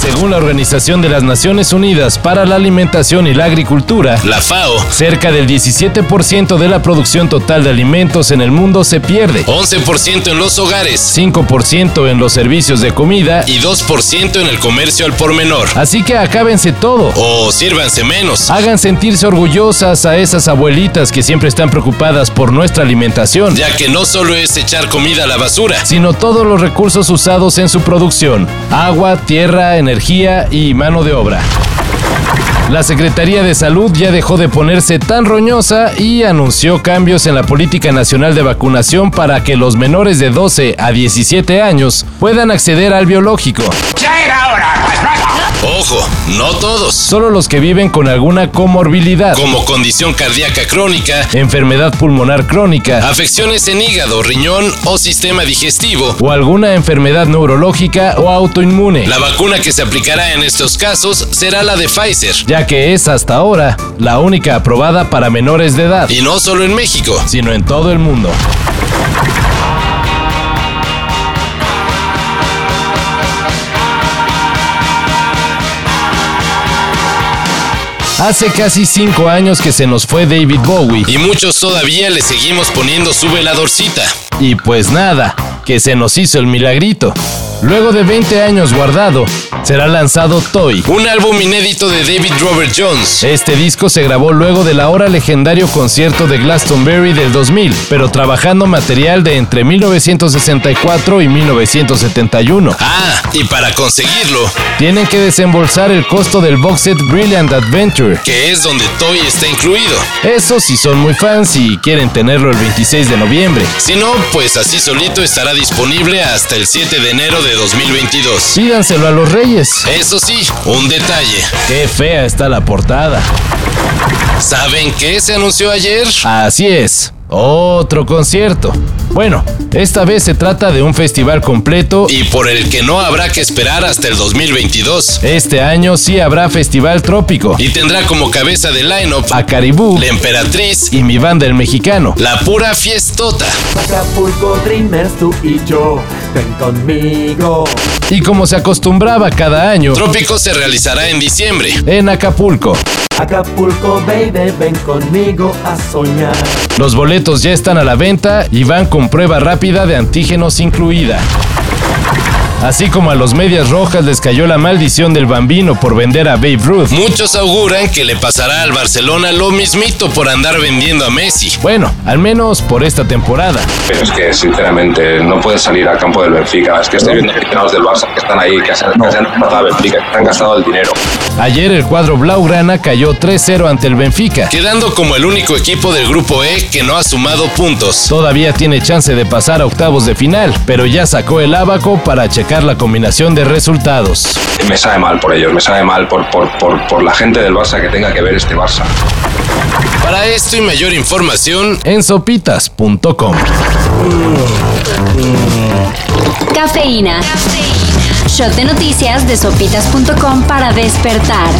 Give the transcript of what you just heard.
Según la Organización de las Naciones Unidas para la Alimentación y la Agricultura, la FAO, cerca del 17% de la producción total de alimentos en el mundo se pierde, 11% en los hogares, 5% en los servicios de comida y 2% en el comercio al por menor. Así que acábense todo. O sírvanse menos. Hagan sentirse orgullosas a esas abuelitas que siempre están preocupadas por nuestra alimentación. Ya que no solo es echar comida a la basura, sino todos los recursos usados en su producción. Agua, tierra, energía energía y mano de obra. La Secretaría de Salud ya dejó de ponerse tan roñosa y anunció cambios en la política nacional de vacunación para que los menores de 12 a 17 años puedan acceder al biológico. Ya era hora, no todos. Solo los que viven con alguna comorbilidad. Como condición cardíaca crónica, enfermedad pulmonar crónica, afecciones en hígado, riñón o sistema digestivo. O alguna enfermedad neurológica o autoinmune. La vacuna que se aplicará en estos casos será la de Pfizer. Ya que es hasta ahora la única aprobada para menores de edad. Y no solo en México, sino en todo el mundo. Hace casi cinco años que se nos fue David Bowie. Y muchos todavía le seguimos poniendo su veladorcita. Y pues nada, que se nos hizo el milagrito. Luego de 20 años guardado, será lanzado Toy, un álbum inédito de David Robert Jones. Este disco se grabó luego del ahora legendario concierto de Glastonbury del 2000, pero trabajando material de entre 1964 y 1971. Ah, y para conseguirlo, tienen que desembolsar el costo del box set Brilliant Adventure, que es donde Toy está incluido. Eso si son muy fans y quieren tenerlo el 26 de noviembre. Si no, pues así solito estará disponible hasta el 7 de enero de 2022. Pídanselo a los Reyes. Eso sí, un detalle. Qué fea está la portada. ¿Saben qué se anunció ayer? Así es. Otro concierto. Bueno, esta vez se trata de un festival completo y por el que no habrá que esperar hasta el 2022. Este año sí habrá festival trópico y tendrá como cabeza de line-up a Caribú, la Emperatriz y mi banda el mexicano. La pura fiestota. Acapulco Dreamers, tú y yo, ven conmigo. Y como se acostumbraba cada año, Trópico se realizará en diciembre en Acapulco. Acapulco, baby, ven conmigo a soñar. Los boletos ya están a la venta y van con prueba rápida de antígenos incluida. Así como a los medias rojas les cayó la maldición del bambino por vender a Babe Ruth. Muchos auguran que le pasará al Barcelona lo mismito por andar vendiendo a Messi. Bueno, al menos por esta temporada. Pero es que sinceramente no puedes salir al campo del Benfica. Es que estoy viendo aficionados del Barça que están ahí, que se han, que se han a Benfica, que han gastado el dinero. Ayer el cuadro Blaugrana cayó 3-0 ante el Benfica, quedando como el único equipo del grupo E que no ha sumado puntos. Todavía tiene chance de pasar a octavos de final, pero ya sacó el abaco para checar la combinación de resultados. Me sabe mal por ellos, me sabe mal por, por, por, por la gente del Barça que tenga que ver este Barça. Para esto y mayor información en sopitas.com. Cafeína. Shot de noticias de sopitas.com para despertar.